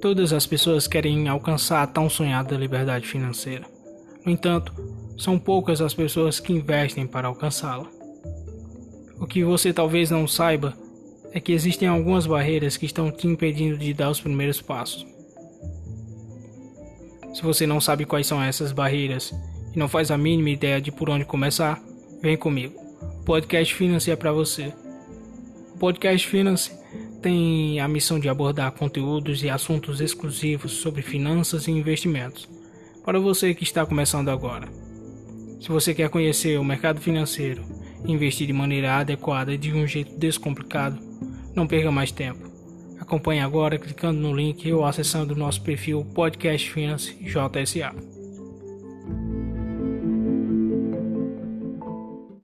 Todas as pessoas querem alcançar a tão sonhada liberdade financeira. No entanto, são poucas as pessoas que investem para alcançá-la. O que você talvez não saiba é que existem algumas barreiras que estão te impedindo de dar os primeiros passos. Se você não sabe quais são essas barreiras e não faz a mínima ideia de por onde começar, vem comigo. O podcast Finance é para você. O podcast Finance tem a missão de abordar conteúdos e assuntos exclusivos sobre finanças e investimentos para você que está começando agora. Se você quer conhecer o mercado financeiro e investir de maneira adequada e de um jeito descomplicado, não perca mais tempo. Acompanhe agora clicando no link ou acessando nosso perfil Podcast Finance JSA.